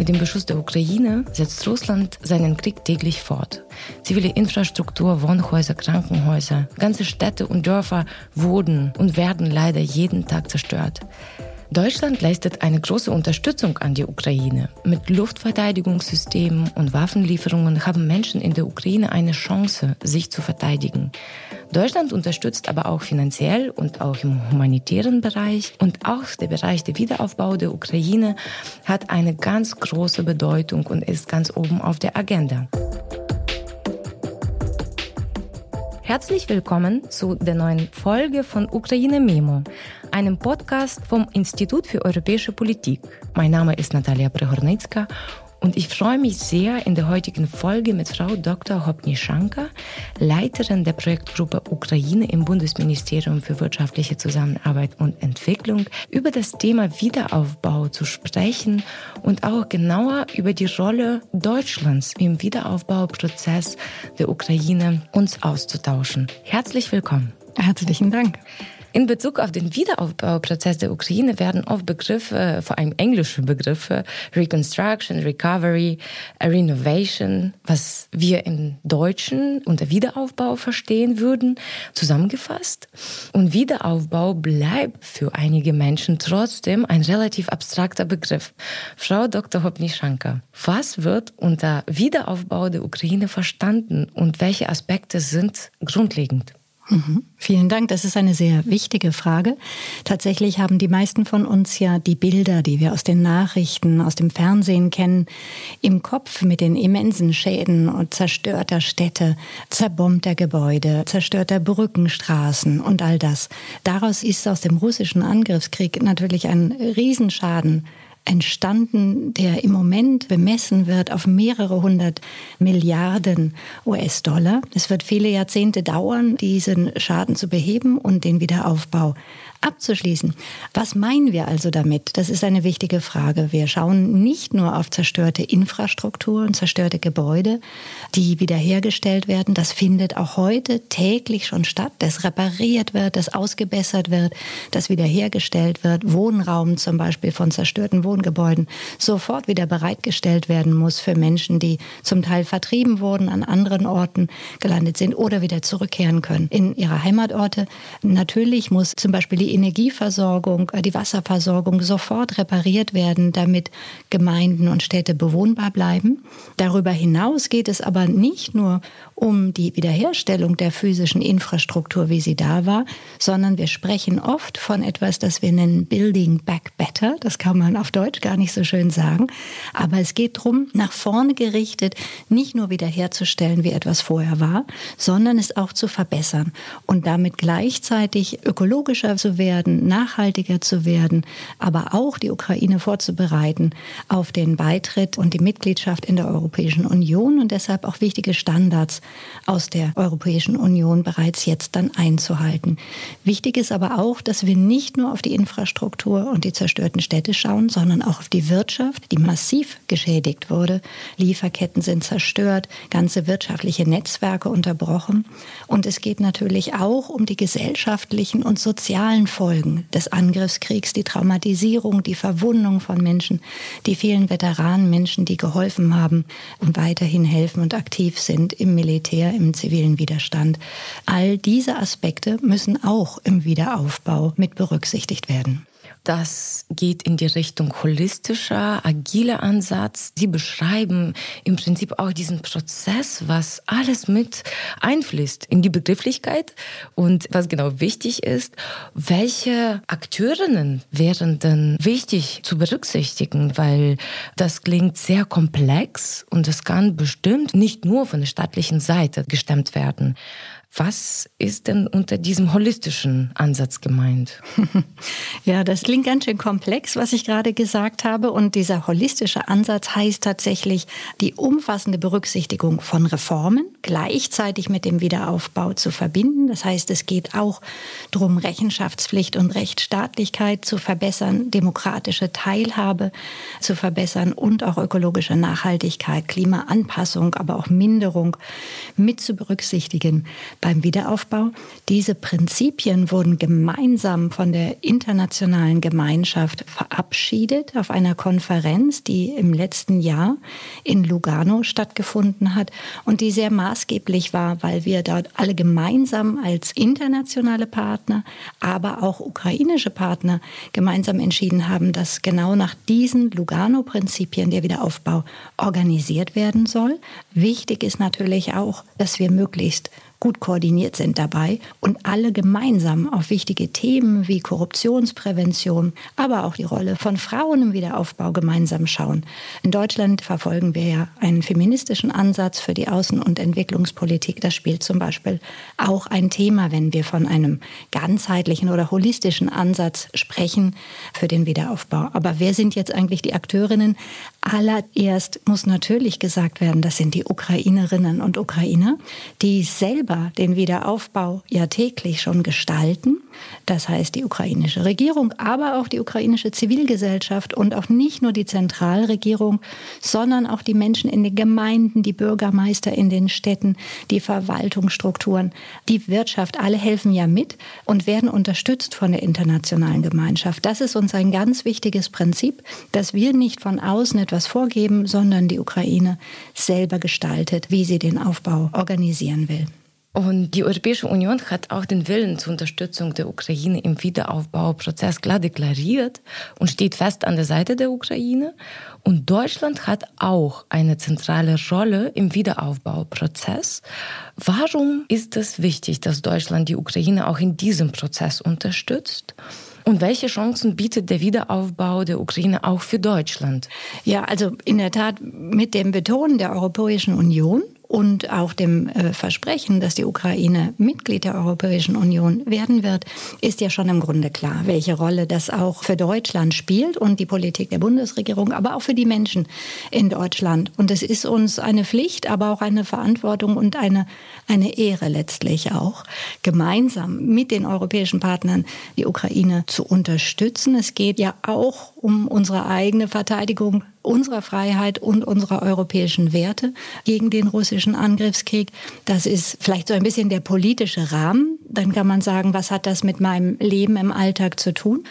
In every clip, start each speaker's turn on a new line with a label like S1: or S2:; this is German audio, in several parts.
S1: Mit dem Beschuss der Ukraine setzt Russland seinen Krieg täglich fort. Zivile Infrastruktur, Wohnhäuser, Krankenhäuser, ganze Städte und Dörfer wurden und werden leider jeden Tag zerstört. Deutschland leistet eine große Unterstützung an die Ukraine. Mit Luftverteidigungssystemen und Waffenlieferungen haben Menschen in der Ukraine eine Chance, sich zu verteidigen. Deutschland unterstützt aber auch finanziell und auch im humanitären Bereich. Und auch der Bereich der Wiederaufbau der Ukraine hat eine ganz große Bedeutung und ist ganz oben auf der Agenda. Herzlich willkommen zu der neuen Folge von Ukraine Memo, einem Podcast vom Institut für europäische Politik. Mein Name ist Natalia Prehornicka und ich freue mich sehr, in der heutigen Folge mit Frau Dr. Hopnischanka, Leiterin der Projektgruppe Ukraine im Bundesministerium für wirtschaftliche Zusammenarbeit und Entwicklung, über das Thema Wiederaufbau zu sprechen und auch genauer über die Rolle Deutschlands im Wiederaufbauprozess der Ukraine uns auszutauschen. Herzlich willkommen.
S2: Herzlichen Dank.
S1: In Bezug auf den Wiederaufbauprozess der Ukraine werden oft Begriffe, vor allem englische Begriffe, Reconstruction, Recovery, Renovation, was wir im Deutschen unter Wiederaufbau verstehen würden, zusammengefasst. Und Wiederaufbau bleibt für einige Menschen trotzdem ein relativ abstrakter Begriff. Frau Dr. Hopnischanka, was wird unter Wiederaufbau der Ukraine verstanden und welche Aspekte sind grundlegend?
S2: Mhm. Vielen Dank. Das ist eine sehr wichtige Frage. Tatsächlich haben die meisten von uns ja die Bilder, die wir aus den Nachrichten, aus dem Fernsehen kennen, im Kopf mit den immensen Schäden und zerstörter Städte, zerbombter Gebäude, zerstörter Brückenstraßen und all das. Daraus ist aus dem russischen Angriffskrieg natürlich ein Riesenschaden entstanden, der im Moment bemessen wird auf mehrere hundert Milliarden US-Dollar. Es wird viele Jahrzehnte dauern, diesen Schaden zu beheben und den Wiederaufbau abzuschließen. Was meinen wir also damit? Das ist eine wichtige Frage. Wir schauen nicht nur auf zerstörte Infrastruktur und zerstörte Gebäude, die wiederhergestellt werden. Das findet auch heute täglich schon statt, dass repariert wird, dass ausgebessert wird, dass wiederhergestellt wird. Wohnraum zum Beispiel von zerstörten Wohngebäuden sofort wieder bereitgestellt werden muss für Menschen, die zum Teil vertrieben wurden, an anderen Orten gelandet sind oder wieder zurückkehren können in ihre Heimatorte. Natürlich muss zum Beispiel die Energieversorgung, äh, die Wasserversorgung sofort repariert werden, damit Gemeinden und Städte bewohnbar bleiben. Darüber hinaus geht es aber nicht nur um die Wiederherstellung der physischen Infrastruktur, wie sie da war, sondern wir sprechen oft von etwas, das wir nennen Building Back Better. Das kann man auf Deutsch gar nicht so schön sagen. Aber es geht darum, nach vorne gerichtet, nicht nur wiederherzustellen, wie etwas vorher war, sondern es auch zu verbessern und damit gleichzeitig ökologischer zu werden, nachhaltiger zu werden, aber auch die Ukraine vorzubereiten auf den Beitritt und die Mitgliedschaft in der Europäischen Union und deshalb auch wichtige Standards aus der Europäischen Union bereits jetzt dann einzuhalten. Wichtig ist aber auch, dass wir nicht nur auf die Infrastruktur und die zerstörten Städte schauen, sondern auch auf die Wirtschaft, die massiv geschädigt wurde. Lieferketten sind zerstört, ganze wirtschaftliche Netzwerke unterbrochen. Und es geht natürlich auch um die gesellschaftlichen und sozialen Folgen des Angriffskriegs, die Traumatisierung, die Verwundung von Menschen, die vielen Veteranen, Menschen, die geholfen haben und weiterhin helfen und aktiv sind im Militär Militär, im zivilen Widerstand. All diese Aspekte müssen auch im Wiederaufbau mit berücksichtigt werden.
S1: Das geht in die Richtung holistischer, agiler Ansatz. Sie beschreiben im Prinzip auch diesen Prozess, was alles mit einfließt in die Begrifflichkeit und was genau wichtig ist. Welche Akteurinnen wären denn wichtig zu berücksichtigen? Weil das klingt sehr komplex und es kann bestimmt nicht nur von der staatlichen Seite gestemmt werden. Was ist denn unter diesem holistischen Ansatz gemeint?
S2: Ja, das klingt ganz schön komplex, was ich gerade gesagt habe. Und dieser holistische Ansatz heißt tatsächlich die umfassende Berücksichtigung von Reformen gleichzeitig mit dem Wiederaufbau zu verbinden. Das heißt, es geht auch darum, Rechenschaftspflicht und Rechtsstaatlichkeit zu verbessern, demokratische Teilhabe zu verbessern und auch ökologische Nachhaltigkeit, Klimaanpassung, aber auch Minderung mit zu berücksichtigen. Beim Wiederaufbau. Diese Prinzipien wurden gemeinsam von der internationalen Gemeinschaft verabschiedet auf einer Konferenz, die im letzten Jahr in Lugano stattgefunden hat und die sehr maßgeblich war, weil wir dort alle gemeinsam als internationale Partner, aber auch ukrainische Partner gemeinsam entschieden haben, dass genau nach diesen Lugano-Prinzipien der Wiederaufbau organisiert werden soll. Wichtig ist natürlich auch, dass wir möglichst gut koordiniert sind dabei und alle gemeinsam auf wichtige Themen wie Korruptionsprävention, aber auch die Rolle von Frauen im Wiederaufbau gemeinsam schauen. In Deutschland verfolgen wir ja einen feministischen Ansatz für die Außen- und Entwicklungspolitik. Das spielt zum Beispiel auch ein Thema, wenn wir von einem ganzheitlichen oder holistischen Ansatz sprechen für den Wiederaufbau. Aber wer sind jetzt eigentlich die Akteurinnen? Allererst muss natürlich gesagt werden, das sind die Ukrainerinnen und Ukrainer, die selber selber den Wiederaufbau ja täglich schon gestalten. Das heißt die ukrainische Regierung, aber auch die ukrainische Zivilgesellschaft und auch nicht nur die Zentralregierung, sondern auch die Menschen in den Gemeinden, die Bürgermeister in den Städten, die Verwaltungsstrukturen, die Wirtschaft, alle helfen ja mit und werden unterstützt von der internationalen Gemeinschaft. Das ist uns ein ganz wichtiges Prinzip, dass wir nicht von außen etwas vorgeben, sondern die Ukraine selber gestaltet, wie sie den Aufbau organisieren will.
S1: Und die Europäische Union hat auch den Willen zur Unterstützung der Ukraine im Wiederaufbauprozess klar deklariert und steht fest an der Seite der Ukraine. Und Deutschland hat auch eine zentrale Rolle im Wiederaufbauprozess. Warum ist es wichtig, dass Deutschland die Ukraine auch in diesem Prozess unterstützt? Und welche Chancen bietet der Wiederaufbau der Ukraine auch für Deutschland?
S2: Ja, also in der Tat mit dem Betonen der Europäischen Union und auch dem äh, Versprechen, dass die Ukraine Mitglied der Europäischen Union werden wird, ist ja schon im Grunde klar, welche Rolle das auch für Deutschland spielt und die Politik der Bundesregierung, aber auch für die Menschen in Deutschland. Und es ist uns eine Pflicht, aber auch eine Verantwortung und eine, eine Ehre letztlich auch, gemeinsam mit den europäischen Partnern die Ukraine zu unterstützen. Es geht ja auch um unsere eigene Verteidigung unserer Freiheit und unserer europäischen Werte gegen den russischen Angriffskrieg. Das ist vielleicht so ein bisschen der politische Rahmen. Dann kann man sagen, was hat das mit meinem Leben im Alltag zu tun?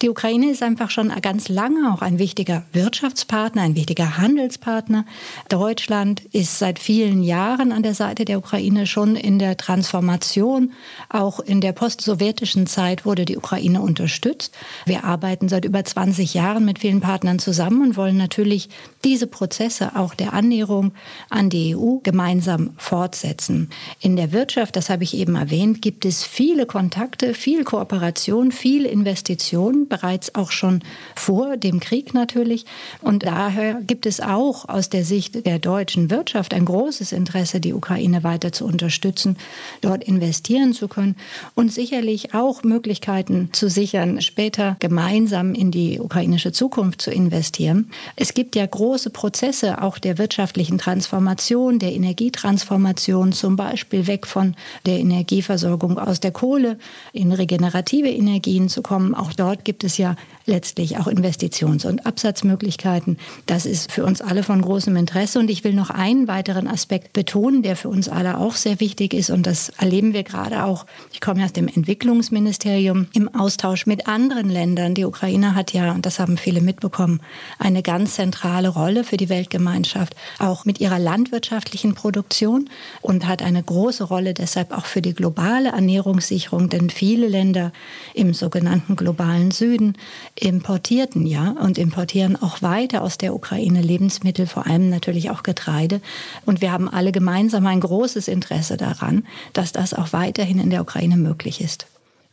S2: Die Ukraine ist einfach schon ganz lange auch ein wichtiger Wirtschaftspartner, ein wichtiger Handelspartner. Deutschland ist seit vielen Jahren an der Seite der Ukraine schon in der Transformation. Auch in der postsowjetischen Zeit wurde die Ukraine unterstützt. Wir arbeiten seit über 20 Jahren mit vielen Partnern zusammen und wollen natürlich diese Prozesse auch der Annäherung an die EU gemeinsam fortsetzen. In der Wirtschaft, das habe ich eben erwähnt, gibt es viele Kontakte, viel Kooperation, viel Investition, bereits auch schon vor dem Krieg natürlich. Und daher gibt es auch aus der Sicht der deutschen Wirtschaft ein großes Interesse, die Ukraine weiter zu unterstützen, dort investieren zu können und sicherlich auch Möglichkeiten zu sichern, später gemeinsam in die ukrainische Zukunft zu investieren. Es gibt ja große Prozesse auch der wirtschaftlichen Transformation, der Energietransformation, zum Beispiel weg von der Energieversorgung aus der Kohle in regenerative Energien zu kommen. Auch dort gibt es ja letztlich auch Investitions- und Absatzmöglichkeiten. Das ist für uns alle von großem Interesse. Und ich will noch einen weiteren Aspekt betonen, der für uns alle auch sehr wichtig ist. Und das erleben wir gerade auch. Ich komme aus dem Entwicklungsministerium im Austausch mit anderen Ländern. Die Ukraine hat ja, und das haben viele mitbekommen, eine ganz zentrale Rolle für die Weltgemeinschaft, auch mit ihrer landwirtschaftlichen Produktion und hat eine große Rolle deshalb auch für die globale Ernährungssicherung, denn viele Länder im sogenannten globalen Süden importierten ja und importieren auch weiter aus der Ukraine Lebensmittel, vor allem natürlich auch Getreide. Und wir haben alle gemeinsam ein großes Interesse daran, dass das auch weiterhin in der Ukraine möglich ist.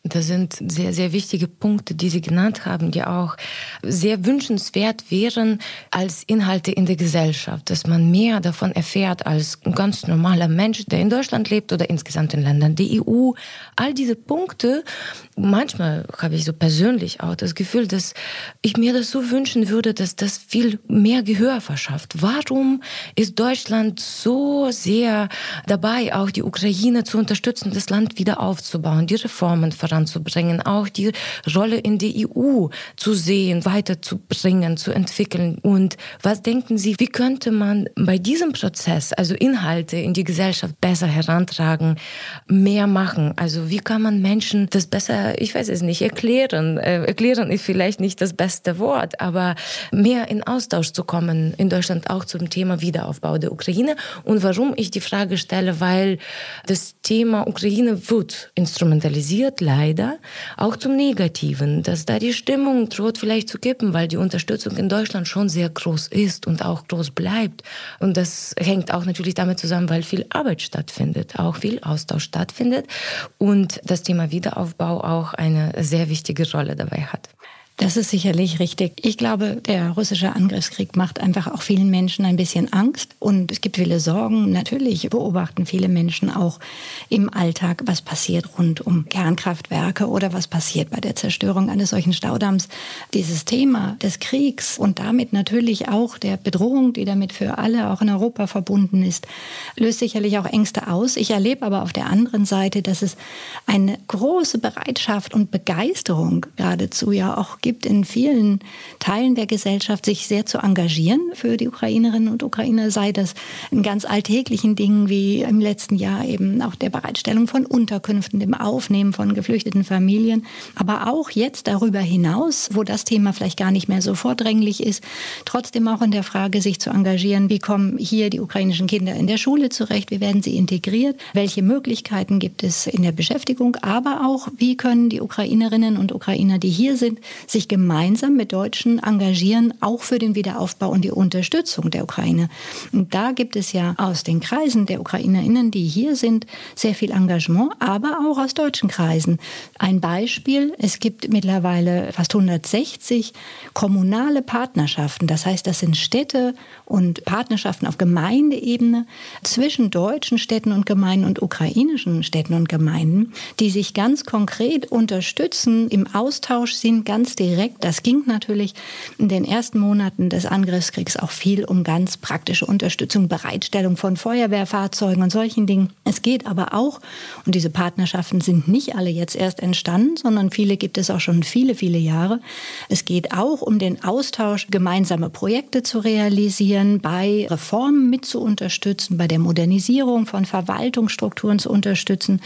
S1: Das sind sehr, sehr wichtige Punkte, die Sie genannt haben, die auch sehr wünschenswert wären als Inhalte in der Gesellschaft, dass man mehr davon erfährt als ein ganz normaler Mensch, der in Deutschland lebt oder insgesamt in Ländern der EU. All diese Punkte, manchmal habe ich so persönlich auch das Gefühl, dass ich mir das so wünschen würde, dass das viel mehr Gehör verschafft. Warum ist Deutschland so sehr dabei, auch die Ukraine zu unterstützen, das Land wieder aufzubauen, die Reformen voranzubringen? auch die Rolle in der EU zu sehen, weiterzubringen, zu entwickeln. Und was denken Sie, wie könnte man bei diesem Prozess, also Inhalte in die Gesellschaft besser herantragen, mehr machen? Also wie kann man Menschen das besser, ich weiß es nicht, erklären? Äh, erklären ist vielleicht nicht das beste Wort, aber mehr in Austausch zu kommen in Deutschland auch zum Thema Wiederaufbau der Ukraine. Und warum ich die Frage stelle, weil das Thema Ukraine wird instrumentalisiert, leider, auch zum Negativen, dass da die Stimmung droht vielleicht zu kippen, weil die Unterstützung in Deutschland schon sehr groß ist und auch groß bleibt. Und das hängt auch natürlich damit zusammen, weil viel Arbeit stattfindet, auch viel Austausch stattfindet und das Thema Wiederaufbau auch eine sehr wichtige Rolle dabei hat.
S2: Das ist sicherlich richtig. Ich glaube, der russische Angriffskrieg macht einfach auch vielen Menschen ein bisschen Angst und es gibt viele Sorgen. Natürlich beobachten viele Menschen auch im Alltag, was passiert rund um Kernkraftwerke oder was passiert bei der Zerstörung eines solchen Staudamms. Dieses Thema des Kriegs und damit natürlich auch der Bedrohung, die damit für alle auch in Europa verbunden ist, löst sicherlich auch Ängste aus. Ich erlebe aber auf der anderen Seite, dass es eine große Bereitschaft und Begeisterung geradezu ja auch gibt in vielen Teilen der Gesellschaft, sich sehr zu engagieren für die Ukrainerinnen und Ukrainer, sei das in ganz alltäglichen Dingen wie im letzten Jahr eben auch der Bereitstellung von Unterkünften, dem Aufnehmen von geflüchteten Familien, aber auch jetzt darüber hinaus, wo das Thema vielleicht gar nicht mehr so vordränglich ist, trotzdem auch in der Frage, sich zu engagieren, wie kommen hier die ukrainischen Kinder in der Schule zurecht, wie werden sie integriert, welche Möglichkeiten gibt es in der Beschäftigung, aber auch, wie können die Ukrainerinnen und Ukrainer, die hier sind, sich gemeinsam mit Deutschen engagieren, auch für den Wiederaufbau und die Unterstützung der Ukraine. Und da gibt es ja aus den Kreisen der Ukrainerinnen, die hier sind, sehr viel Engagement, aber auch aus deutschen Kreisen. Ein Beispiel, es gibt mittlerweile fast 160 kommunale Partnerschaften. Das heißt, das sind Städte und Partnerschaften auf Gemeindeebene zwischen deutschen Städten und Gemeinden und ukrainischen Städten und Gemeinden, die sich ganz konkret unterstützen, im Austausch sind, ganz direkt direkt. Das ging natürlich in den ersten Monaten des Angriffskriegs auch viel um ganz praktische Unterstützung, Bereitstellung von Feuerwehrfahrzeugen und solchen Dingen. Es geht aber auch, und diese Partnerschaften sind nicht alle jetzt erst entstanden, sondern viele gibt es auch schon viele, viele Jahre. Es geht auch um den Austausch, gemeinsame Projekte zu realisieren, bei Reformen mit zu unterstützen, bei der Modernisierung von Verwaltungsstrukturen zu unterstützen.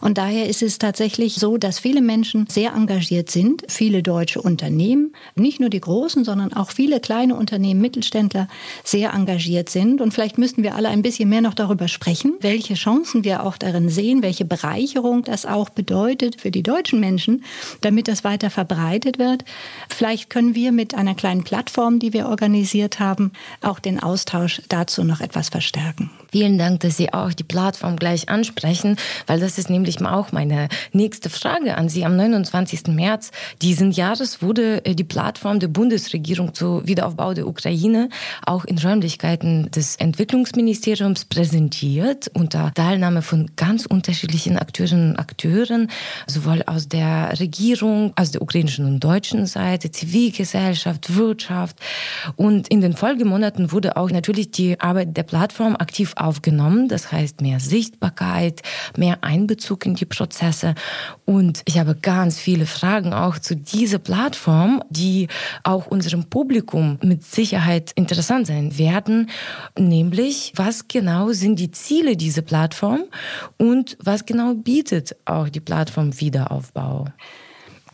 S2: Und daher ist es tatsächlich so, dass viele Menschen sehr engagiert sind, viele deutsche Unternehmen, nicht nur die großen, sondern auch viele kleine Unternehmen, Mittelständler sehr engagiert sind. Und vielleicht müssten wir alle ein bisschen mehr noch darüber sprechen, welche Chancen wir auch darin sehen, welche Bereicherung das auch bedeutet für die deutschen Menschen, damit das weiter verbreitet wird. Vielleicht können wir mit einer kleinen Plattform, die wir organisiert haben, auch den Austausch dazu noch etwas verstärken.
S1: Vielen Dank, dass Sie auch die Plattform gleich ansprechen, weil das ist nämlich auch meine nächste Frage an Sie. Am 29. März diesen Jahres wurde äh, die Plattform der Bundesregierung zum Wiederaufbau der Ukraine auch in Räumlichkeiten des Entwicklungsministeriums präsentiert unter Teilnahme von ganz unterschiedlichen Akteurinnen und Akteuren, sowohl aus der Regierung, aus der ukrainischen und deutschen Seite, Zivilgesellschaft, Wirtschaft. Und in den Folgemonaten wurde auch natürlich die Arbeit der Plattform aktiv aufgenommen. Das heißt mehr Sichtbarkeit, mehr Einbezug in die Prozesse. Und ich habe ganz viele Fragen auch zu dieser Plattform, die auch unserem Publikum mit Sicherheit interessant sein werden. Nämlich, was genau sind die Ziele dieser Plattform und was genau bietet auch die Plattform Wiederaufbau?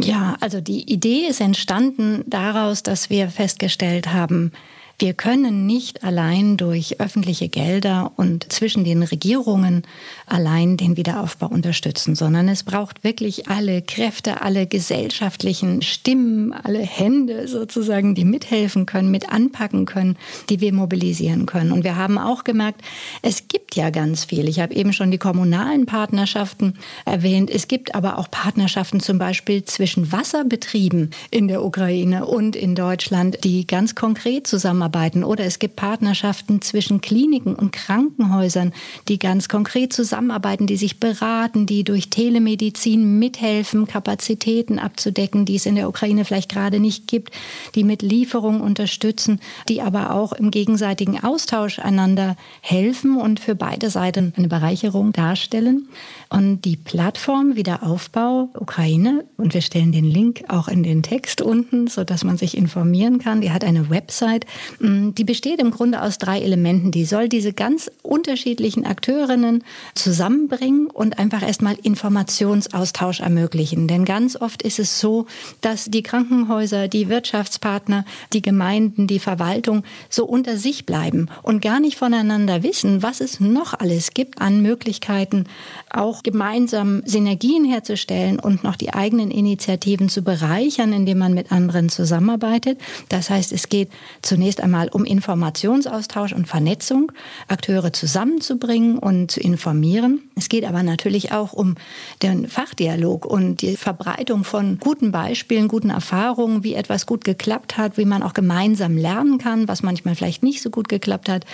S2: Ja, also die Idee ist entstanden daraus, dass wir festgestellt haben, wir können nicht allein durch öffentliche Gelder und zwischen den Regierungen allein den Wiederaufbau unterstützen, sondern es braucht wirklich alle Kräfte, alle gesellschaftlichen Stimmen, alle Hände sozusagen, die mithelfen können, mit anpacken können, die wir mobilisieren können. Und wir haben auch gemerkt, es gibt ja ganz viel. Ich habe eben schon die kommunalen Partnerschaften erwähnt. Es gibt aber auch Partnerschaften zum Beispiel zwischen Wasserbetrieben in der Ukraine und in Deutschland, die ganz konkret zusammenarbeiten zusammenarbeiten. Oder es gibt Partnerschaften zwischen Kliniken und Krankenhäusern, die ganz konkret zusammenarbeiten, die sich beraten, die durch Telemedizin mithelfen, Kapazitäten abzudecken, die es in der Ukraine vielleicht gerade nicht gibt, die mit Lieferungen unterstützen, die aber auch im gegenseitigen Austausch einander helfen und für beide Seiten eine Bereicherung darstellen. Und die Plattform Wiederaufbau Ukraine, und wir stellen den Link auch in den Text unten, sodass man sich informieren kann, die hat eine Website, die besteht im Grunde aus drei Elementen. Die soll diese ganz unterschiedlichen Akteurinnen zusammenbringen und einfach erstmal Informationsaustausch ermöglichen. Denn ganz oft ist es so, dass die Krankenhäuser, die Wirtschaftspartner, die Gemeinden, die Verwaltung so unter sich bleiben und gar nicht voneinander wissen, was es noch alles gibt an Möglichkeiten, auch gemeinsam Synergien herzustellen und noch die eigenen Initiativen zu bereichern, indem man mit anderen zusammenarbeitet. Das heißt, es geht zunächst einmal um Informationsaustausch und Vernetzung, Akteure zusammenzubringen und zu informieren. Es geht aber natürlich auch um den Fachdialog und die Verbreitung von guten Beispielen, guten Erfahrungen, wie etwas gut geklappt hat, wie man auch gemeinsam lernen kann, was manchmal vielleicht nicht so gut geklappt hat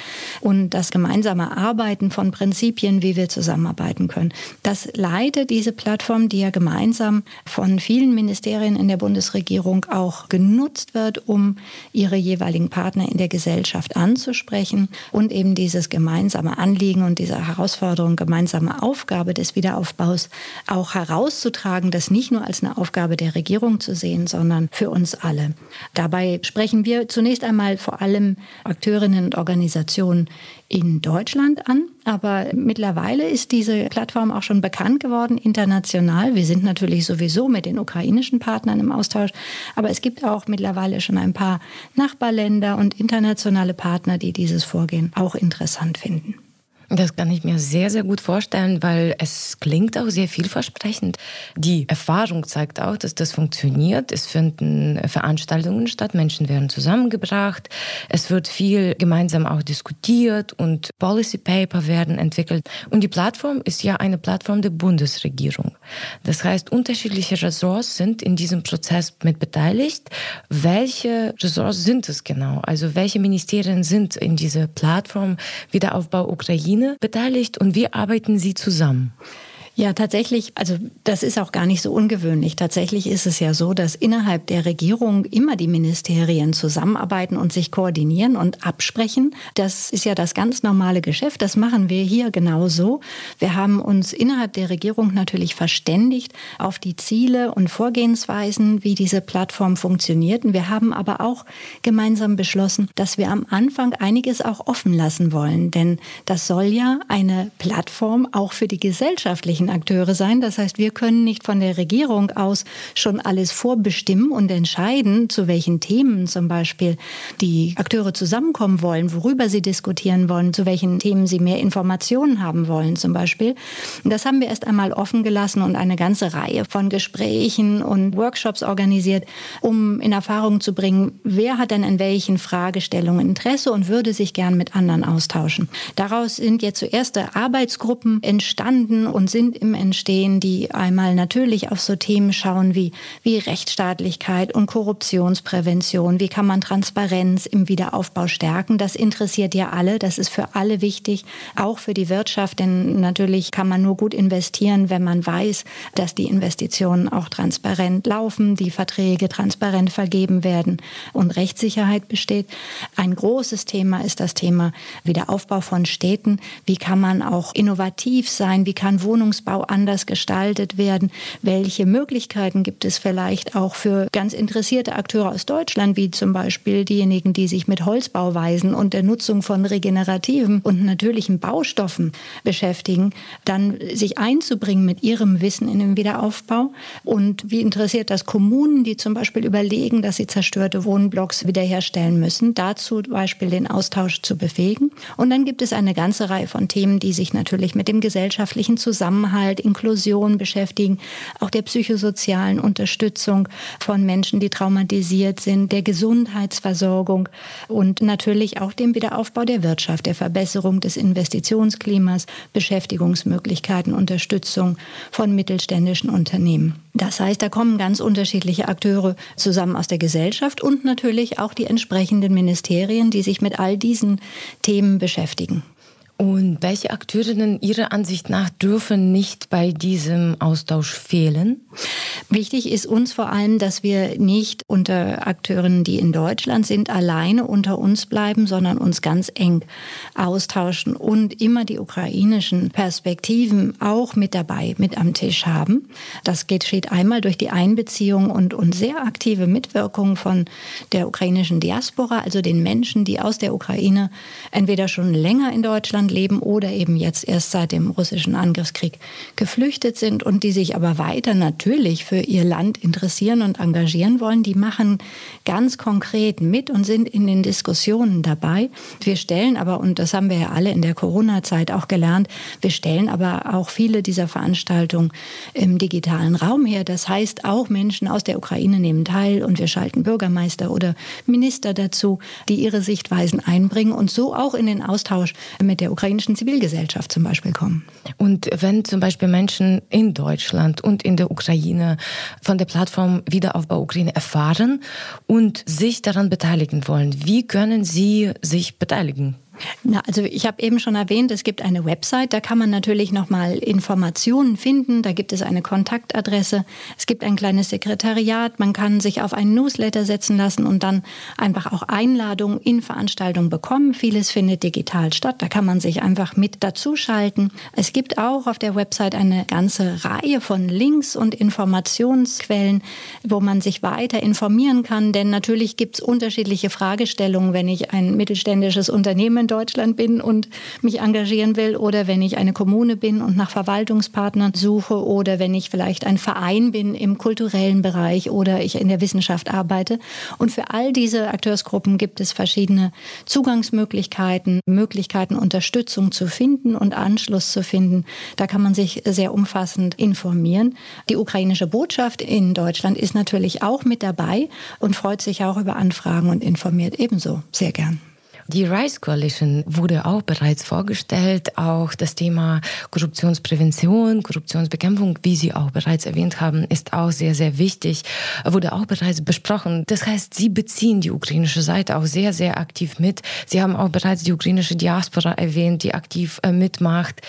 S2: und das gemeinsame Arbeiten von Prinzipien, wie wir zusammenarbeiten können. Das leitet diese Plattform, die ja gemeinsam von vielen Ministerien in der Bundesregierung auch genutzt wird, um ihre jeweiligen Partner in der Gesellschaft anzusprechen und eben dieses gemeinsame Anliegen und diese Herausforderung, gemeinsame Aufgabe des Wiederaufbaus auch herauszutragen, das nicht nur als eine Aufgabe der Regierung zu sehen, sondern für uns alle. Dabei sprechen wir zunächst einmal vor allem Akteurinnen und Organisationen in Deutschland an. Aber mittlerweile ist diese Plattform auch schon bekannt geworden international. Wir sind natürlich sowieso mit den ukrainischen Partnern im Austausch, aber es gibt auch mittlerweile schon ein paar Nachbarländer und internationale Partner, die dieses Vorgehen auch interessant finden.
S1: Das kann ich mir sehr, sehr gut vorstellen, weil es klingt auch sehr vielversprechend. Die Erfahrung zeigt auch, dass das funktioniert. Es finden Veranstaltungen statt, Menschen werden zusammengebracht, es wird viel gemeinsam auch diskutiert und Policy Paper werden entwickelt. Und die Plattform ist ja eine Plattform der Bundesregierung. Das heißt, unterschiedliche Ressorts sind in diesem Prozess mit beteiligt. Welche Ressorts sind es genau? Also welche Ministerien sind in dieser Plattform Wiederaufbau Ukraine? Ukraine beteiligt und wie arbeiten Sie zusammen?
S2: Ja, tatsächlich, also das ist auch gar nicht so ungewöhnlich. Tatsächlich ist es ja so, dass innerhalb der Regierung immer die Ministerien zusammenarbeiten und sich koordinieren und absprechen. Das ist ja das ganz normale Geschäft. Das machen wir hier genauso. Wir haben uns innerhalb der Regierung natürlich verständigt auf die Ziele und Vorgehensweisen, wie diese Plattform funktioniert. Und wir haben aber auch gemeinsam beschlossen, dass wir am Anfang einiges auch offen lassen wollen. Denn das soll ja eine Plattform auch für die gesellschaftlichen öffentlichen Akteure sein. Das heißt, wir können nicht von der Regierung aus schon alles vorbestimmen und entscheiden, zu welchen Themen zum Beispiel die Akteure zusammenkommen wollen, worüber sie diskutieren wollen, zu welchen Themen sie mehr Informationen haben wollen zum Beispiel. Das haben wir erst einmal offen gelassen und eine ganze Reihe von Gesprächen und Workshops organisiert, um in Erfahrung zu bringen, wer hat denn in welchen Fragestellungen Interesse und würde sich gern mit anderen austauschen. Daraus sind jetzt zuerst Arbeitsgruppen entstanden und sind im Entstehen, die einmal natürlich auf so Themen schauen wie, wie Rechtsstaatlichkeit und Korruptionsprävention. Wie kann man Transparenz im Wiederaufbau stärken? Das interessiert ja alle. Das ist für alle wichtig, auch für die Wirtschaft. Denn natürlich kann man nur gut investieren, wenn man weiß, dass die Investitionen auch transparent laufen, die Verträge transparent vergeben werden und Rechtssicherheit besteht. Ein großes Thema ist das Thema Wiederaufbau von Städten. Wie kann man auch innovativ sein? Wie kann Wohnungs Wohnungsbau anders gestaltet werden? Welche Möglichkeiten gibt es vielleicht auch für ganz interessierte Akteure aus Deutschland, wie zum Beispiel diejenigen, die sich mit Holzbauweisen und der Nutzung von regenerativen und natürlichen Baustoffen beschäftigen, dann sich einzubringen mit ihrem Wissen in den Wiederaufbau? Und wie interessiert das Kommunen, die zum Beispiel überlegen, dass sie zerstörte Wohnblocks wiederherstellen müssen, dazu zum Beispiel den Austausch zu befähigen? Und dann gibt es eine ganze Reihe von Themen, die sich natürlich mit dem gesellschaftlichen Zusammenhang Zusammenhalt, Inklusion beschäftigen, auch der psychosozialen Unterstützung von Menschen, die traumatisiert sind, der Gesundheitsversorgung und natürlich auch dem Wiederaufbau der Wirtschaft, der Verbesserung des Investitionsklimas, Beschäftigungsmöglichkeiten, Unterstützung von mittelständischen Unternehmen. Das heißt, da kommen ganz unterschiedliche Akteure zusammen aus der Gesellschaft und natürlich auch die entsprechenden Ministerien, die sich mit all diesen Themen beschäftigen.
S1: Und welche Akteurinnen Ihrer Ansicht nach dürfen nicht bei diesem Austausch fehlen?
S2: Wichtig ist uns vor allem, dass wir nicht unter Akteurinnen, die in Deutschland sind, alleine unter uns bleiben, sondern uns ganz eng austauschen und immer die ukrainischen Perspektiven auch mit dabei, mit am Tisch haben. Das geschieht einmal durch die Einbeziehung und, und sehr aktive Mitwirkung von der ukrainischen Diaspora, also den Menschen, die aus der Ukraine entweder schon länger in Deutschland Deutschland leben oder eben jetzt erst seit dem russischen Angriffskrieg geflüchtet sind und die sich aber weiter natürlich für ihr Land interessieren und engagieren wollen, die machen ganz konkret mit und sind in den Diskussionen dabei. Wir stellen aber, und das haben wir ja alle in der Corona-Zeit auch gelernt, wir stellen aber auch viele dieser Veranstaltungen im digitalen Raum her. Das heißt, auch Menschen aus der Ukraine nehmen teil und wir schalten Bürgermeister oder Minister dazu, die ihre Sichtweisen einbringen und so auch in den Austausch mit der ukrainischen Zivilgesellschaft zum Beispiel kommen.
S1: Und wenn zum Beispiel Menschen in Deutschland und in der Ukraine von der Plattform Wiederaufbau Ukraine erfahren und sich daran beteiligen wollen, wie können sie sich beteiligen?
S2: Na, also ich habe eben schon erwähnt, es gibt eine Website, da kann man natürlich nochmal Informationen finden, da gibt es eine Kontaktadresse, es gibt ein kleines Sekretariat, man kann sich auf einen Newsletter setzen lassen und dann einfach auch Einladungen in Veranstaltungen bekommen. Vieles findet digital statt, da kann man sich einfach mit dazuschalten. Es gibt auch auf der Website eine ganze Reihe von Links und Informationsquellen, wo man sich weiter informieren kann, denn natürlich gibt es unterschiedliche Fragestellungen, wenn ich ein mittelständisches Unternehmen in Deutschland bin und mich engagieren will oder wenn ich eine Kommune bin und nach Verwaltungspartnern suche oder wenn ich vielleicht ein Verein bin im kulturellen Bereich oder ich in der Wissenschaft arbeite. Und für all diese Akteursgruppen gibt es verschiedene Zugangsmöglichkeiten, Möglichkeiten, Unterstützung zu finden und Anschluss zu finden. Da kann man sich sehr umfassend informieren. Die ukrainische Botschaft in Deutschland ist natürlich auch mit dabei und freut sich auch über Anfragen und informiert ebenso sehr gern.
S1: Die Rise Coalition wurde auch bereits vorgestellt. Auch das Thema Korruptionsprävention, Korruptionsbekämpfung, wie Sie auch bereits erwähnt haben, ist auch sehr, sehr wichtig, wurde auch bereits besprochen. Das heißt, Sie beziehen die ukrainische Seite auch sehr, sehr aktiv mit. Sie haben auch bereits die ukrainische Diaspora erwähnt, die aktiv äh, mitmacht.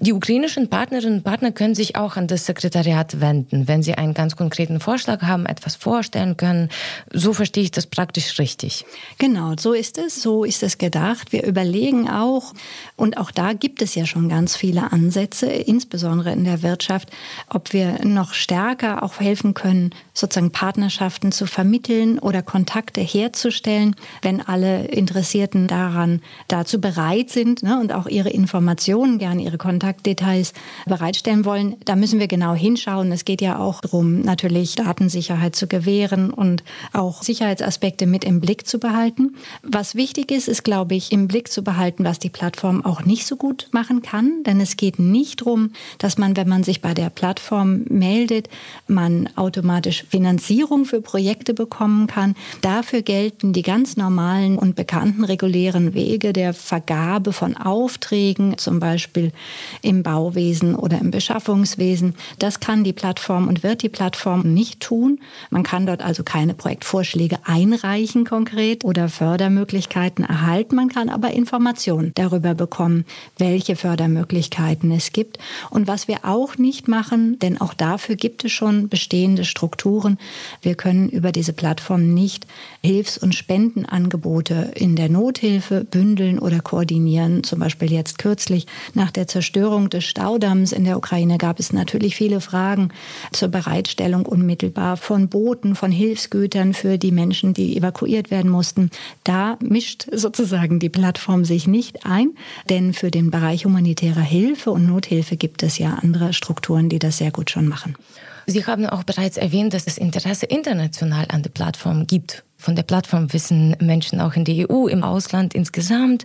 S1: Die ukrainischen Partnerinnen und Partner können sich auch an das Sekretariat wenden, wenn sie einen ganz konkreten Vorschlag haben, etwas vorstellen können. So verstehe ich das praktisch richtig.
S2: Genau, so ist es. So ist ist es gedacht. Wir überlegen auch, und auch da gibt es ja schon ganz viele Ansätze, insbesondere in der Wirtschaft, ob wir noch stärker auch helfen können, sozusagen Partnerschaften zu vermitteln oder Kontakte herzustellen, wenn alle Interessierten daran dazu bereit sind ne, und auch ihre Informationen, gerne ihre Kontaktdetails bereitstellen wollen. Da müssen wir genau hinschauen. Es geht ja auch darum, natürlich Datensicherheit zu gewähren und auch Sicherheitsaspekte mit im Blick zu behalten. Was wichtig ist, ist, glaube ich, im Blick zu behalten, was die Plattform auch nicht so gut machen kann. Denn es geht nicht darum, dass man, wenn man sich bei der Plattform meldet, man automatisch Finanzierung für Projekte bekommen kann. Dafür gelten die ganz normalen und bekannten regulären Wege der Vergabe von Aufträgen, zum Beispiel im Bauwesen oder im Beschaffungswesen. Das kann die Plattform und wird die Plattform nicht tun. Man kann dort also keine Projektvorschläge einreichen konkret oder Fördermöglichkeiten erhalten. Man kann aber Informationen darüber bekommen, welche Fördermöglichkeiten es gibt. Und was wir auch nicht machen, denn auch dafür gibt es schon bestehende Strukturen. Wir können über diese Plattform nicht Hilfs- und Spendenangebote in der Nothilfe bündeln oder koordinieren. Zum Beispiel jetzt kürzlich nach der Zerstörung des Staudamms in der Ukraine gab es natürlich viele Fragen zur Bereitstellung unmittelbar von Booten, von Hilfsgütern für die Menschen, die evakuiert werden mussten. Da mischt so sozusagen die Plattform sich nicht ein, denn für den Bereich humanitärer Hilfe und Nothilfe gibt es ja andere Strukturen, die das sehr gut schon machen.
S1: Sie haben auch bereits erwähnt, dass es Interesse international an der Plattform gibt. Von der Plattform wissen Menschen auch in der EU, im Ausland insgesamt.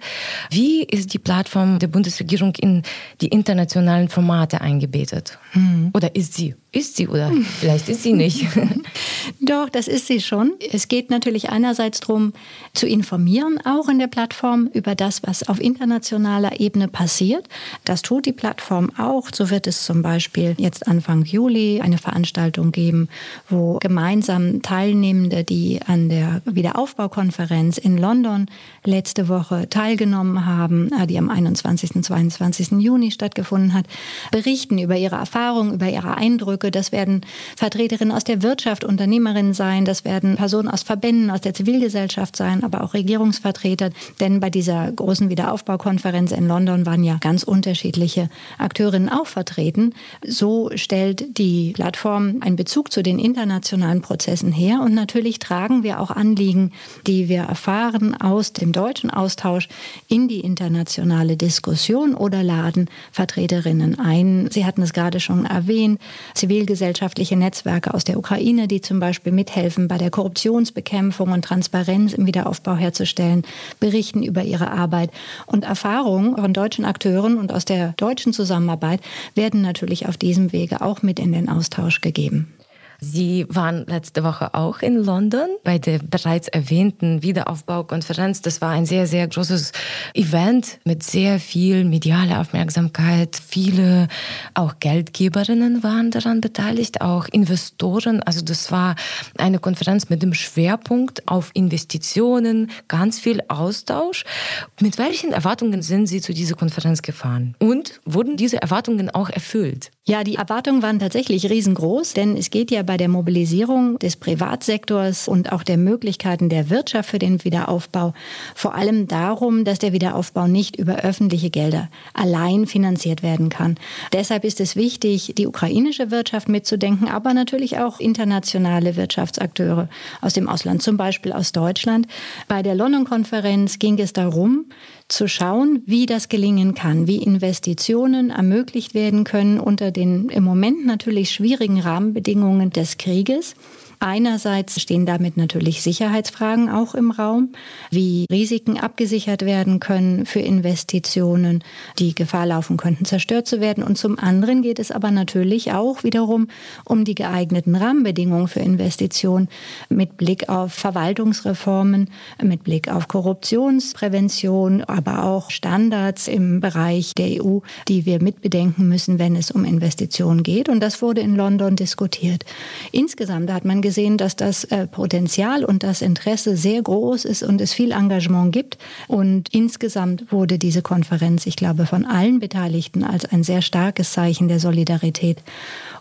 S1: Wie ist die Plattform der Bundesregierung in die internationalen Formate eingebettet? Hm. Oder ist sie? Ist sie oder vielleicht ist sie nicht?
S2: Doch, das ist sie schon. Es geht natürlich einerseits darum, zu informieren, auch in der Plattform, über das, was auf internationaler Ebene passiert. Das tut die Plattform auch. So wird es zum Beispiel jetzt Anfang Juli eine Veranstaltung geben, wo gemeinsam Teilnehmende, die an der Wiederaufbaukonferenz in London letzte Woche teilgenommen haben, äh, die am 21. und 22. Juni stattgefunden hat, berichten über ihre Erfahrungen, über ihre Eindrücke. Das werden Vertreterinnen aus der Wirtschaft, Unternehmerinnen sein. Das werden Personen aus Verbänden, aus der Zivilgesellschaft sein, aber auch Regierungsvertreter. Denn bei dieser großen Wiederaufbaukonferenz in London waren ja ganz unterschiedliche Akteurinnen auch vertreten. So stellt die Plattform einen Bezug zu den internationalen Prozessen her. Und natürlich tragen wir auch Anliegen, die wir erfahren aus dem deutschen Austausch in die internationale Diskussion oder laden Vertreterinnen ein. Sie hatten es gerade schon erwähnt. Zivil zivilgesellschaftliche Netzwerke aus der Ukraine, die zum Beispiel mithelfen, bei der Korruptionsbekämpfung und Transparenz im Wiederaufbau herzustellen, berichten über ihre Arbeit. Und Erfahrungen von deutschen Akteuren und aus der deutschen Zusammenarbeit werden natürlich auf diesem Wege auch mit in den Austausch gegeben.
S1: Sie waren letzte Woche auch in London bei der bereits erwähnten Wiederaufbaukonferenz. Das war ein sehr, sehr großes Event mit sehr viel medialer Aufmerksamkeit. Viele auch Geldgeberinnen waren daran beteiligt, auch Investoren. Also das war eine Konferenz mit dem Schwerpunkt auf Investitionen, ganz viel Austausch. Mit welchen Erwartungen sind Sie zu dieser Konferenz gefahren? Und wurden diese Erwartungen auch erfüllt?
S2: Ja, die Erwartungen waren tatsächlich riesengroß, denn es geht ja bei der Mobilisierung des Privatsektors und auch der Möglichkeiten der Wirtschaft für den Wiederaufbau vor allem darum, dass der Wiederaufbau nicht über öffentliche Gelder allein finanziert werden kann. Deshalb ist es wichtig, die ukrainische Wirtschaft mitzudenken, aber natürlich auch internationale Wirtschaftsakteure aus dem Ausland, zum Beispiel aus Deutschland. Bei der London-Konferenz ging es darum, zu schauen, wie das gelingen kann, wie Investitionen ermöglicht werden können unter den im Moment natürlich schwierigen Rahmenbedingungen des Krieges. Einerseits stehen damit natürlich Sicherheitsfragen auch im Raum, wie Risiken abgesichert werden können für Investitionen, die Gefahr laufen könnten, zerstört zu werden. Und zum anderen geht es aber natürlich auch wiederum um die geeigneten Rahmenbedingungen für Investitionen mit Blick auf Verwaltungsreformen, mit Blick auf Korruptionsprävention, aber auch Standards im Bereich der EU, die wir mitbedenken müssen, wenn es um Investitionen geht. Und das wurde in London diskutiert. Insgesamt hat man gesehen, gesehen, dass das äh, Potenzial und das Interesse sehr groß ist und es viel Engagement gibt. Und insgesamt wurde diese Konferenz, ich glaube, von allen Beteiligten als ein sehr starkes Zeichen der Solidarität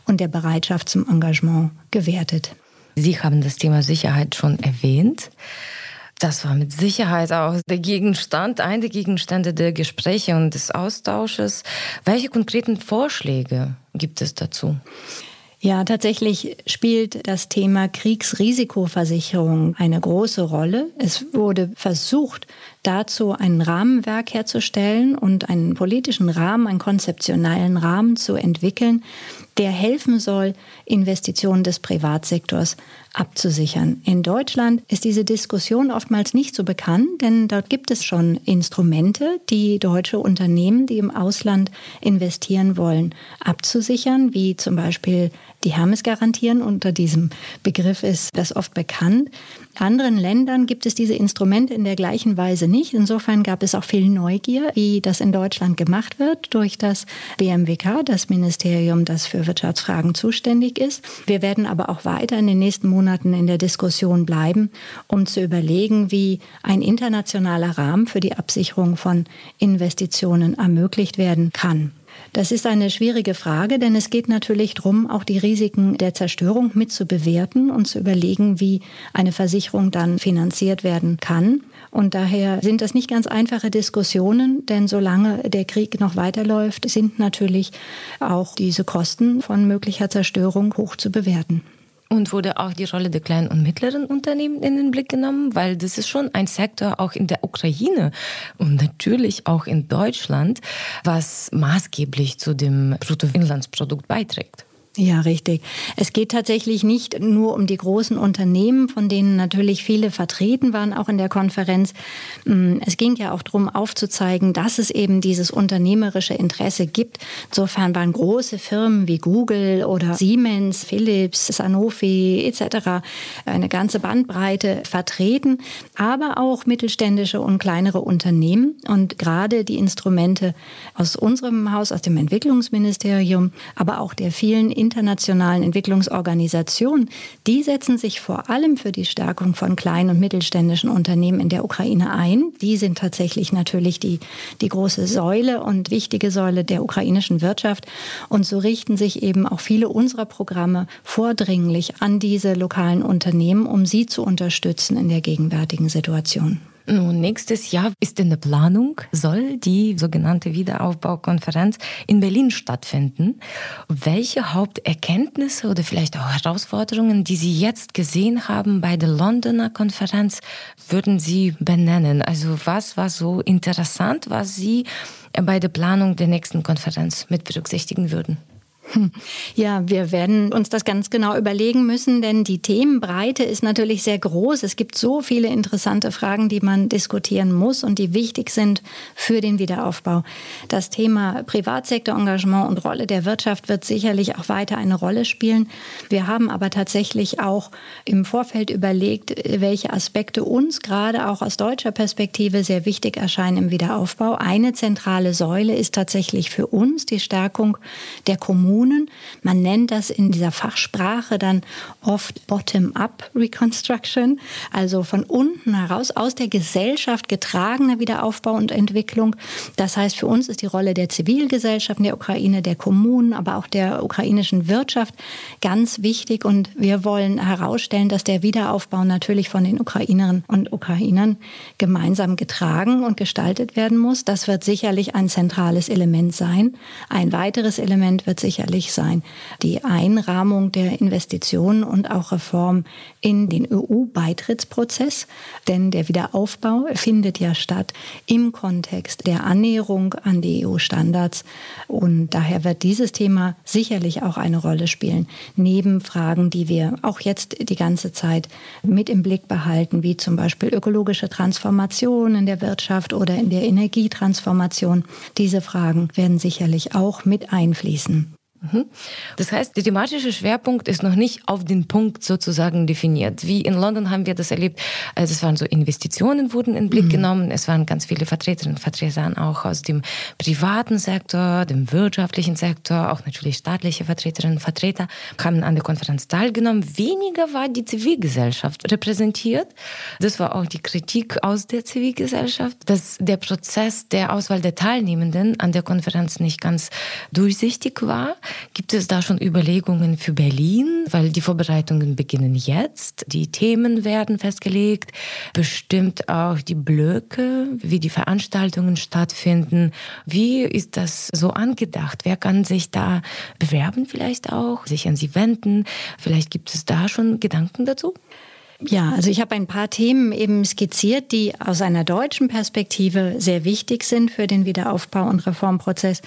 S2: und der Bereitschaft zum Engagement gewertet.
S1: Sie haben das Thema Sicherheit schon erwähnt. Das war mit Sicherheit auch der Gegenstand, ein der Gegenstände der Gespräche und des Austausches. Welche konkreten Vorschläge gibt es dazu?
S2: Ja, tatsächlich spielt das Thema Kriegsrisikoversicherung eine große Rolle. Es wurde versucht, dazu ein Rahmenwerk herzustellen und einen politischen Rahmen, einen konzeptionellen Rahmen zu entwickeln, der helfen soll, Investitionen des Privatsektors abzusichern. In Deutschland ist diese Diskussion oftmals nicht so bekannt, denn dort gibt es schon Instrumente, die deutsche Unternehmen, die im Ausland investieren wollen, abzusichern, wie zum Beispiel die Hermes-Garantien. Unter diesem Begriff ist das oft bekannt. Anderen Ländern gibt es diese Instrumente in der gleichen Weise nicht. Insofern gab es auch viel Neugier, wie das in Deutschland gemacht wird durch das BMWK, das Ministerium, das für Wirtschaftsfragen zuständig ist. Wir werden aber auch weiter in den nächsten Monaten in der Diskussion bleiben, um zu überlegen, wie ein internationaler Rahmen für die Absicherung von Investitionen ermöglicht werden kann. Das ist eine schwierige Frage, denn es geht natürlich darum, auch die Risiken der Zerstörung mit zu bewerten und zu überlegen, wie eine Versicherung dann finanziert werden kann. Und daher sind das nicht ganz einfache Diskussionen, denn solange der Krieg noch weiterläuft, sind natürlich auch diese Kosten von möglicher Zerstörung hoch zu bewerten.
S1: Und wurde auch die Rolle der kleinen und mittleren Unternehmen in den Blick genommen, weil das ist schon ein Sektor auch in der Ukraine und natürlich auch in Deutschland, was maßgeblich zu dem Bruttoinlandsprodukt beiträgt.
S2: Ja, richtig. Es geht tatsächlich nicht nur um die großen Unternehmen, von denen natürlich viele vertreten waren, auch in der Konferenz. Mm, es ging ja auch darum, aufzuzeigen, dass es eben dieses unternehmerische Interesse gibt. Insofern waren große Firmen wie Google oder Siemens, Philips, Sanofi etc. eine ganze Bandbreite vertreten, aber auch mittelständische und kleinere Unternehmen. Und gerade die Instrumente aus unserem Haus, aus dem Entwicklungsministerium, aber auch der vielen internationalen Entwicklungsorganisationen, die setzen sich vor allem für die Stärkung von kleinen und mittelständischen Unternehmen in der Ukraine ein. Die sind tatsächlich natürlich die, die große Säule und wichtige Säule der ukrainischen Wirtschaft. Und so richten sich eben auch viele unserer Programme vordringlich an diese lokalen Unternehmen, um sie zu unterstützen in der gegenwärtigen Situation.
S1: Nun, nächstes Jahr ist in der Planung, soll die sogenannte Wiederaufbaukonferenz in Berlin stattfinden. Welche Haupterkenntnisse oder vielleicht auch Herausforderungen, die Sie jetzt gesehen haben bei der Londoner Konferenz, würden Sie benennen? Also was war so interessant, was Sie bei der Planung der nächsten Konferenz mit berücksichtigen würden?
S2: Ja, wir werden uns das ganz genau überlegen müssen, denn die Themenbreite ist natürlich sehr groß. Es gibt so viele interessante Fragen, die man diskutieren muss und die wichtig sind für den Wiederaufbau. Das Thema Privatsektorengagement und Rolle der Wirtschaft wird sicherlich auch weiter eine Rolle spielen. Wir haben aber tatsächlich auch im Vorfeld überlegt, welche Aspekte uns gerade auch aus deutscher Perspektive sehr wichtig erscheinen im Wiederaufbau. Eine zentrale Säule ist tatsächlich für uns die Stärkung der Kommunen Kommunen. Man nennt das in dieser Fachsprache dann oft Bottom-up Reconstruction, also von unten heraus aus der Gesellschaft getragener Wiederaufbau und Entwicklung. Das heißt, für uns ist die Rolle der Zivilgesellschaft in der Ukraine, der Kommunen, aber auch der ukrainischen Wirtschaft ganz wichtig. Und wir wollen herausstellen, dass der Wiederaufbau natürlich von den Ukrainerinnen und Ukrainern gemeinsam getragen und gestaltet werden muss. Das wird sicherlich ein zentrales Element sein. Ein weiteres Element wird sicherlich sicherlich sein. Die Einrahmung der Investitionen und auch Reform in den EU-Beitrittsprozess, denn der Wiederaufbau findet ja statt im Kontext der Annäherung an die EU-Standards und daher wird dieses Thema sicherlich auch eine Rolle spielen, neben Fragen, die wir auch jetzt die ganze Zeit mit im Blick behalten, wie zum Beispiel ökologische Transformation in der Wirtschaft oder in der Energietransformation. Diese Fragen werden sicherlich auch mit einfließen.
S1: Mhm. Das heißt, der thematische Schwerpunkt ist noch nicht auf den Punkt sozusagen definiert. Wie in London haben wir das erlebt. Also es waren so Investitionen wurden in den Blick mhm. genommen. Es waren ganz viele Vertreterinnen und Vertreter auch aus dem privaten Sektor, dem wirtschaftlichen Sektor, auch natürlich staatliche Vertreterinnen und Vertreter haben an der Konferenz teilgenommen. Weniger war die Zivilgesellschaft repräsentiert. Das war auch die Kritik aus der Zivilgesellschaft, dass der Prozess der Auswahl der Teilnehmenden an der Konferenz nicht ganz durchsichtig war. Gibt es da schon Überlegungen für Berlin? Weil die Vorbereitungen beginnen jetzt. Die Themen werden festgelegt. Bestimmt auch die Blöcke, wie die Veranstaltungen stattfinden. Wie ist das so angedacht? Wer kann sich da bewerben vielleicht auch? Sich an Sie wenden? Vielleicht gibt es da schon Gedanken dazu?
S2: Ja, also ich habe ein paar Themen eben skizziert, die aus einer deutschen Perspektive sehr wichtig sind für den Wiederaufbau- und Reformprozess.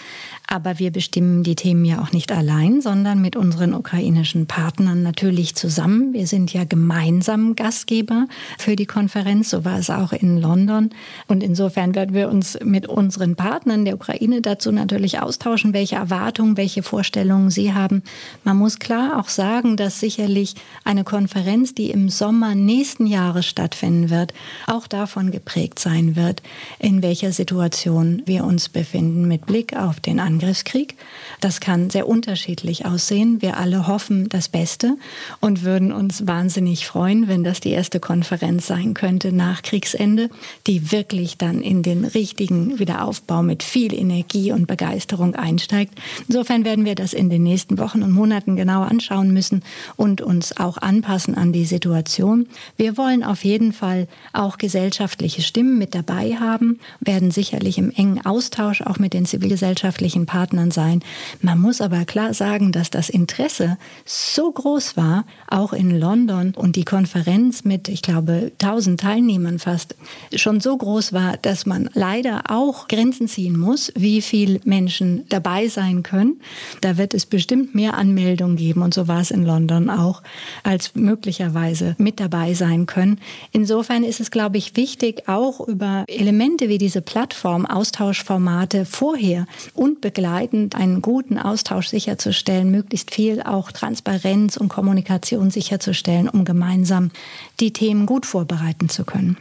S2: Aber wir bestimmen die Themen ja auch nicht allein, sondern mit unseren ukrainischen Partnern natürlich zusammen. Wir sind ja gemeinsam Gastgeber für die Konferenz. So war es auch in London. Und insofern werden wir uns mit unseren Partnern der Ukraine dazu natürlich austauschen, welche Erwartungen, welche Vorstellungen sie haben. Man muss klar auch sagen, dass sicherlich eine Konferenz, die im Sommer Sommer nächsten Jahres stattfinden wird, auch davon geprägt sein wird, in welcher Situation wir uns befinden mit Blick auf den Angriffskrieg. Das kann sehr unterschiedlich aussehen. Wir alle hoffen das Beste und würden uns wahnsinnig freuen, wenn das die erste Konferenz sein könnte nach Kriegsende, die wirklich dann in den richtigen Wiederaufbau mit viel Energie und Begeisterung einsteigt. Insofern werden wir das in den nächsten Wochen und Monaten genau anschauen müssen und uns auch anpassen an die Situation Wir wollen auf jeden Fall auch gesellschaftliche Stimmen mit dabei haben, werden sicherlich im engen Austausch auch mit den zivilgesellschaftlichen Partnern sein. Man muss aber klar sagen, dass das Interesse so groß war, auch in London und die Konferenz mit, ich glaube, 1000 Teilnehmern fast, schon so groß war, dass man leider auch Grenzen ziehen muss, wie viel Menschen dabei sein können. Da wird es bestimmt mehr Anmeldungen geben und so war es in London auch, als möglicherweise mit dabei sein können. Insofern ist es, glaube ich, wichtig, auch über Elemente wie diese Plattform, Austauschformate vorher und begleitend einen guten Austausch sicherzustellen, möglichst viel auch Transparenz und Kommunikation sicherzustellen, um gemeinsam die Themen gut vorbereiten zu können.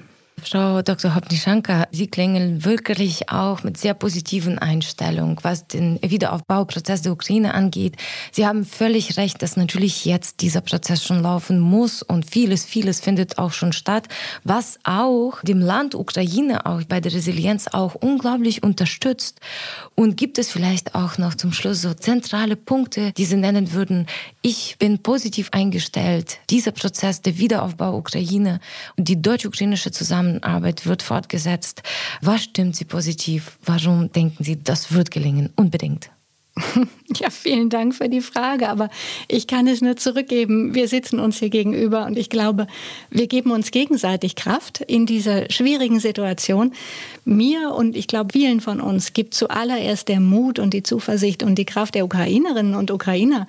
S1: Frau Dr. Hopnischanka, Sie klingen wirklich auch mit sehr positiven Einstellungen, was den Wiederaufbauprozess der Ukraine angeht. Sie haben völlig recht, dass natürlich jetzt dieser Prozess schon laufen muss und vieles, vieles findet auch schon statt, was auch dem Land Ukraine auch bei der Resilienz auch unglaublich unterstützt. Und gibt es vielleicht auch noch zum Schluss so zentrale Punkte, die Sie nennen würden? Ich bin positiv eingestellt. Dieser Prozess der Wiederaufbau Ukraine und die deutsch-ukrainische Zusammenarbeit Zusammenarbeit wird fortgesetzt. Was stimmt Sie positiv? Warum denken Sie, das wird gelingen? Unbedingt.
S2: Ja, vielen Dank für die Frage, aber ich kann es nur zurückgeben. Wir sitzen uns hier gegenüber und ich glaube, wir geben uns gegenseitig Kraft in dieser schwierigen Situation. Mir und ich glaube vielen von uns gibt zuallererst der Mut und die Zuversicht und die Kraft der Ukrainerinnen und Ukrainer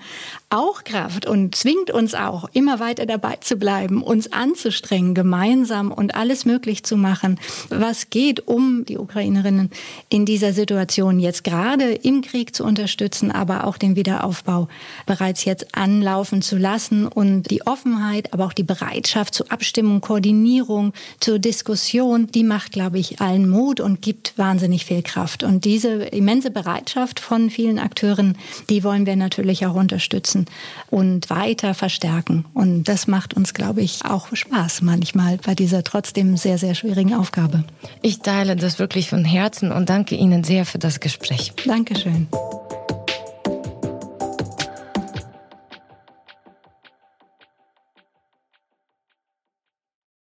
S2: auch Kraft und zwingt uns auch, immer weiter dabei zu bleiben, uns anzustrengen, gemeinsam und alles möglich zu machen, was geht, um die Ukrainerinnen in dieser Situation jetzt gerade im Krieg zu unterstützen, aber auch den Wiederaufbau bereits jetzt anlaufen zu lassen und die Offenheit, aber auch die Bereitschaft zur Abstimmung, Koordinierung, zur Diskussion, die macht, glaube ich, allen Mut und gibt wahnsinnig viel Kraft. Und diese immense Bereitschaft von vielen Akteuren, die wollen wir natürlich auch unterstützen und weiter verstärken. Und das macht uns, glaube ich, auch Spaß manchmal bei dieser trotzdem sehr, sehr schwierigen Aufgabe.
S1: Ich teile das wirklich von Herzen und danke Ihnen sehr für das Gespräch.
S2: Dankeschön.